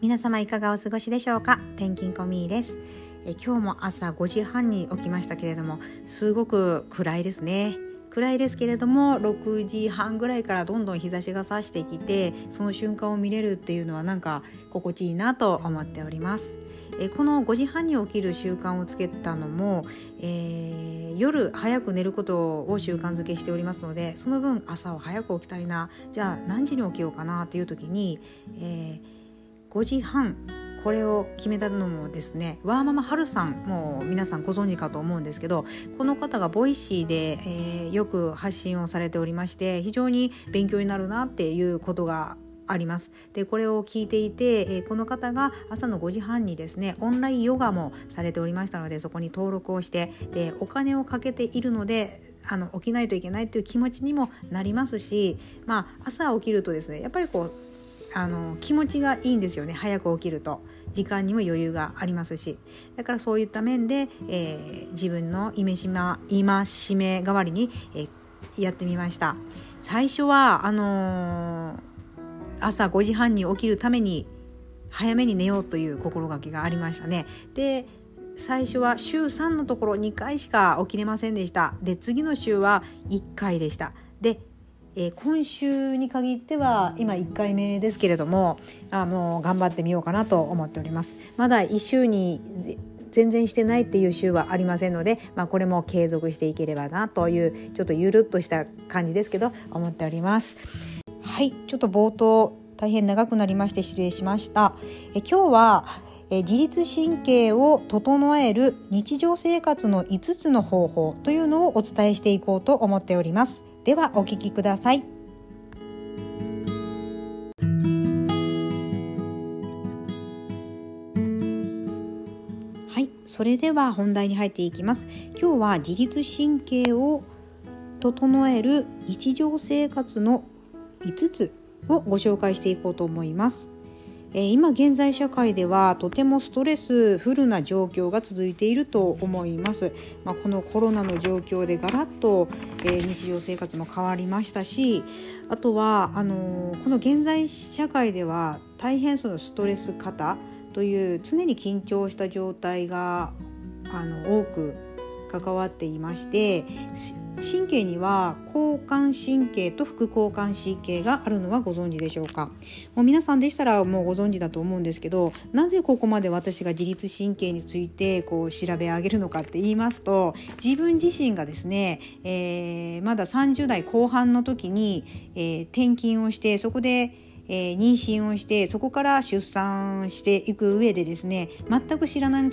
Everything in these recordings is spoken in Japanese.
皆様いかがお過ごしでしょうか？ペンギンコミーです。え今日も朝5時半に起きましたけれどもすごく暗いですね。暗いですけれども6時半ぐらいからどんどん日差しが差してきてその瞬間を見れるっていうのはなんか心地いいなと思っております。えこの5時半に起きる習慣をつけたのも、えー、夜早く寝ることを習慣づけしておりますのでその分朝は早く起きたいな。じゃあ何時に起きようかなという時に、えー、5時半。これを決めたのもですねワーママハルさんもう皆さんご存知かと思うんですけどこの方が Voicy で、えー、よく発信をされておりまして非常に勉強になるなっていうことがあります。でこれを聞いていて、えー、この方が朝の5時半にですねオンラインヨガもされておりましたのでそこに登録をしてでお金をかけているのであの起きないといけないという気持ちにもなりますし、まあ、朝起きるとですねやっぱりこうあの気持ちがいいんですよね。早く起きると。時間にも余裕がありますし。だからそういった面で、えー、自分の戒め代わりに、えー、やってみました。最初はあのー朝5時半に起きるために早めに寝ようという心がけがありましたね。で最初は週3のところ2回しか起きれませんでした。で次の週は1回でした。で、えー、今週に限っては今1回目ですけれどもあもう頑張ってみようかなと思っております。まだ1週に全然してないっていう週はありませんので、まあ、これも継続していければなというちょっとゆるっとした感じですけど思っております。はいちょっと冒頭大変長くなりまして失礼しました。え今日はえ自律神経を整える日常生活の5つの方法というのをお伝えしていこうと思っておりますではお聞きくださいはいそれでは本題に入っていきます今日は自律神経を整える日常生活の5つをご紹介していこうと思います。え今現在社会ではとてもストレスフルな状況が続いていると思います。まあ、このコロナの状況でガラッと、え日常生活も変わりましたしあとはあのこの現在社会では大変そのストレス型という常に緊張した状態があの多く関わっていまして神経には交感神経と副交感神経があるのはご存知でしょうか？もう皆さんでしたらもうご存知だと思うんですけどなぜここまで私が自律神経についてこう調べ上げるのかって言いますと自分自身がですね、えー、まだ30代後半の時に、えー、転勤をしてそこでえー、妊娠をしてそこから出産していく上でですね全く知らない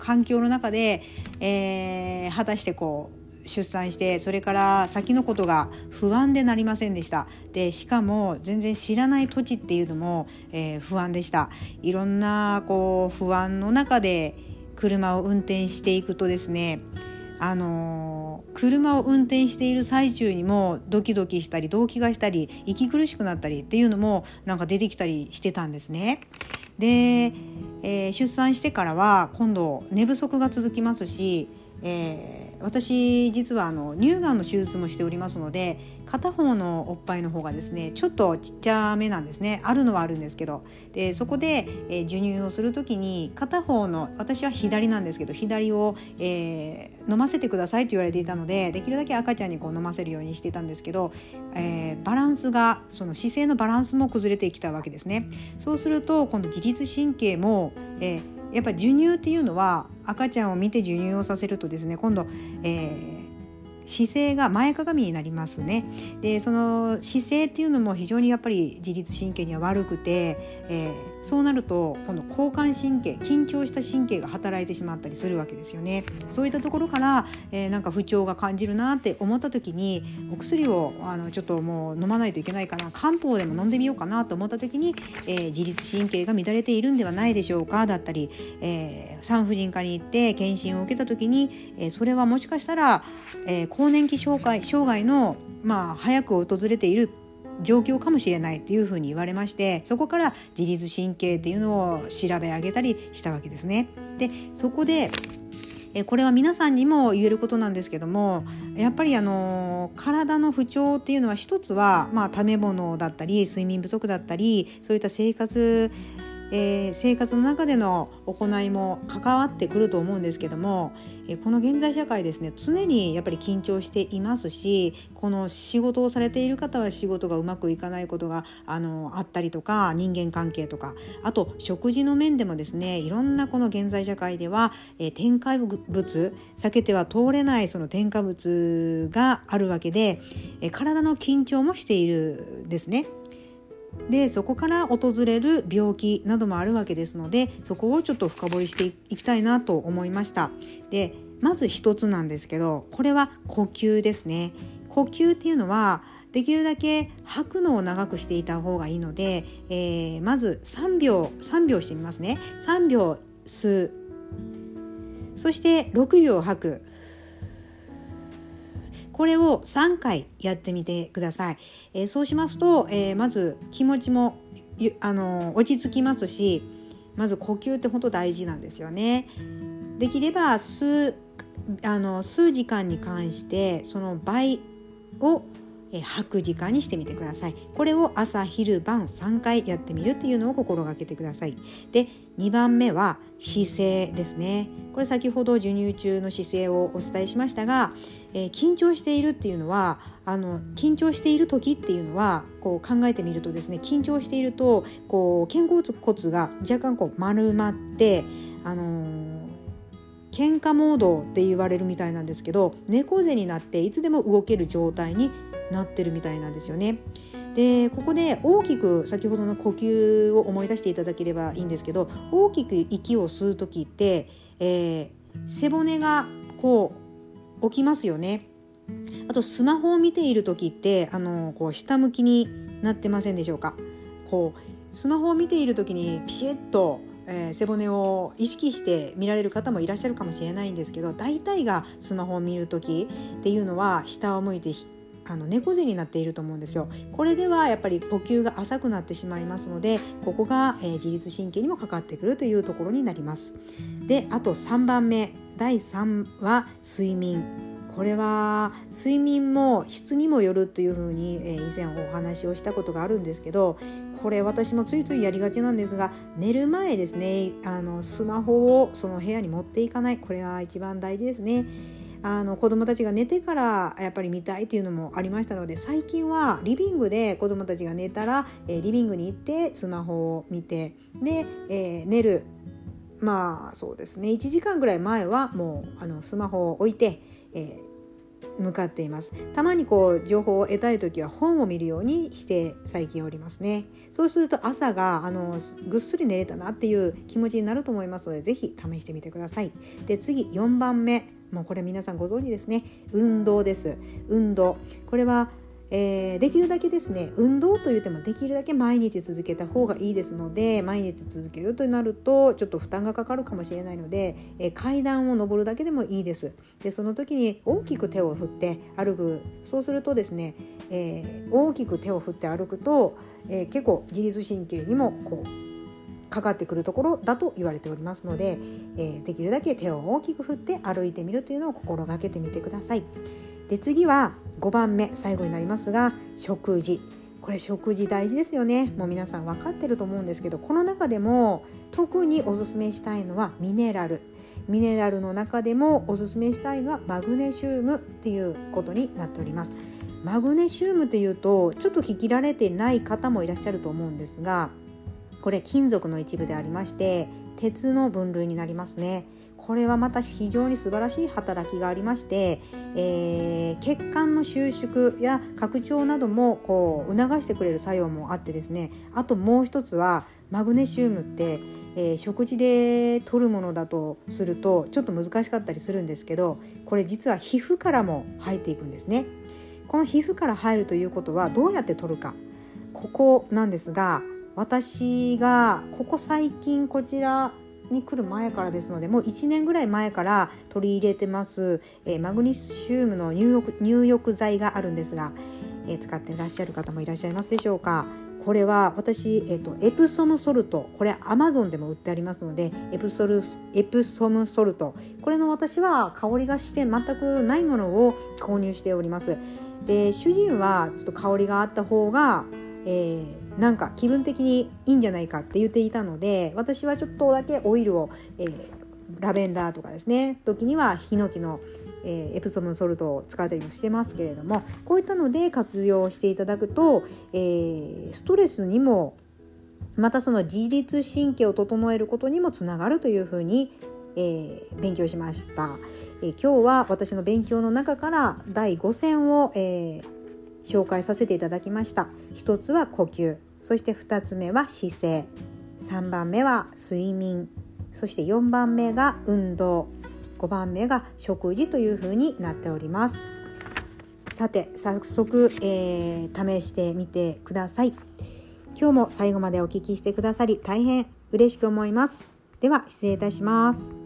環境の中で、えー、果たしてこう出産してそれから先のことが不安でなりませんでしたでしかも全然知らない土地っていうのも、えー、不安でしたいろんなこう不安の中で車を運転していくとですねあのー、車を運転している最中にもドキドキしたり動悸がしたり息苦しくなったりっていうのもなんか出てきたりしてたんですね。で、えー、出産してからは今度寝不足が続きますし、えー私実はあの乳がんの手術もしておりますので片方のおっぱいの方がですねちょっとちっちゃめなんですねあるのはあるんですけどでそこで、えー、授乳をする時に片方の私は左なんですけど左を、えー、飲ませてくださいと言われていたのでできるだけ赤ちゃんにこう飲ませるようにしていたんですけど、えー、バランスがその姿勢のバランスも崩れてきたわけですね。そうすると今度自律神経も、えーやっぱ授乳っていうのは赤ちゃんを見て授乳をさせるとですね今度、えー姿勢が前かがみになりますね。でその姿勢っていうのも非常にやっぱり自律神経には悪くて、えー、そうなるとこの交感神経緊張した神経が働いてしまったりするわけですよね。そういったところから、えー、なんか不調が感じるなって思った時にお薬をあのちょっともう飲まないといけないかな漢方でも飲んでみようかなと思った時に、えー、自律神経が乱れているんではないでしょうかだったり、えー、産婦人科に行って検診を受けた時に、えー、それはもしかしたら、えー、更年期障害障害の、まあ、早く訪れている状況かもしれないというふうに言われましてそこから自律神経っていうのを調べ上げたりしたわけですね。でそこでえこれは皆さんにも言えることなんですけどもやっぱりあの体の不調っていうのは一つは、まあ、食べ物だったり睡眠不足だったりそういった生活えー、生活の中での行いも関わってくると思うんですけども、えー、この現在社会ですね常にやっぱり緊張していますしこの仕事をされている方は仕事がうまくいかないことがあのあったりとか人間関係とかあと食事の面でもですねいろんなこの現在社会では、えー、添加物避けては通れないその添加物があるわけで、えー、体の緊張もしているですね。でそこから訪れる病気などもあるわけですのでそこをちょっと深掘りしていきたいなと思いました。でまず一つなんですけどこれは呼吸ですね。呼吸っていうのはできるだけ吐くのを長くしていた方がいいので、えー、まず3秒3秒してみますね。3秒吸う。そして6秒吐く。これを3回やってみてください。えー、そうしますと、えー、まず気持ちもあの落ち着きますしまず呼吸って本当大事なんですよね。できれば数あの数時間に関してその倍をえ吐く時間にしてみてください。これを朝昼晩3回やってみるっていうのを心がけてください。で2番目は姿勢ですね。これ先ほど授乳中の姿勢をお伝えしましたが、えー、緊張しているっていうのはあの緊張している時っていうのはこう考えてみるとですね緊張しているとこう肩甲骨が若干こう丸まってあのー喧嘩モードって言われるみたいなんですけど猫背になっていつでも動ける状態になってるみたいなんですよね。でここで大きく先ほどの呼吸を思い出していただければいいんですけど大きく息を吸う時って、えー、背骨がこう起きますよね。あとスマホを見ている時ってあのこう下向きになってませんでしょうかこうスマホを見ている時にピシッとえー、背骨を意識して見られる方もいらっしゃるかもしれないんですけど大体がスマホを見る時っていうのは下を向いてあの猫背になっていると思うんですよ。これではやっぱり呼吸が浅くなってしまいますのでここが、えー、自律神経にもかかってくるというところになります。であと3番目第3は睡眠。これは睡眠も質にもよるというふうに、え、以前お話をしたことがあるんですけどこれ私もついついやりがちなんですが寝る前ですねあのスマホをその部屋に持っていかないこれは一番大事ですね。あの子供たちが寝てからやっぱり見たいっていうのもありましたので最近はリビングで子供たちが寝たら、え、リビングに行ってスマホを見てで、えー、寝るまあそうですね。1時間ぐらい前はもうあのスマホを置いて、えー向かっています。たまにこう情報を得たい時は本を見るようにして最近おりますね。そうすると朝があのぐっすり寝れたなっていう気持ちになると思いますので是非試してみてください。で次4番目。もうこれ皆さんご存知ですね。運動です。運動。これはえー、できるだけですね運動といってもできるだけ毎日続けた方がいいですので毎日続けるとなるとちょっと負担がかかるかもしれないので、えー、階段を上るだけでもいいです。でその時に大きく手を振って歩く。そうするとですね、えー、大きく手を振って歩くと、え結構自律神経にもこうかかってくるところだと言われておりますので、えー、できるだけ手を大きく振って歩いてみるというのを心がけてみてください。で次は5番目最後になりますが食事。これ食事大事ですよね。もう皆さん分かってると思うんですけどこの中でも特におすすめしたいのはミネラル。ミネラルの中でもおすすめしたいがマグネシウムっていうことになっております。マグネシウムっていうとちょっと聞きられてない方もいらっしゃると思うんですがこれ金属の一部でありまして鉄の分類になりますね。これはまた非常に素晴らしい働きがありまして、えー、血管の収縮や拡張などもこう促してくれる作用もあってですね。あともう一つはマグネシウムって、えー、食事で摂るものだとするとちょっと難しかったりするんですけどこれ実は皮膚からも入っていくんですね。この皮膚から入るということはどうやって取るか。ここなんですが私がここ最近こちらに来る前からですのでもう1年ぐらい前から取り入れてます、えー、マグネシウムの入浴入浴剤があるんですが、えー、使ってらっしゃる方もいらっしゃいますでしょうか。これは私、えーと、エプソムソルトこれアマゾンでも売ってありますのでエプソルエプソムソルト。これの私は香りがして全くないものを購入しております。で主人はちょっと香りがあった方が、えーなんか気分的にいいんじゃないかって言っていたので私はちょっとだけオイルを、えー、ラベンダーとかですね時にはヒノキの、えー、エプソムソルトを使ったりもしてますけれどもこういったので活用していただくと、えー、ストレスにもまたその自律神経を整えることにもつながるというふうに、えー、勉強しました、えー、今日は私の勉強の中から第5選を、えー、紹介させていただきました。一つは呼吸。そして2つ目は姿勢。3番目は睡眠。そして4番目が運動。5番目が食事というふうになっております。さて早速、えー、試してみてください。今日も最後までお聞きしてくださり大変嬉しく思います。では失礼いたします。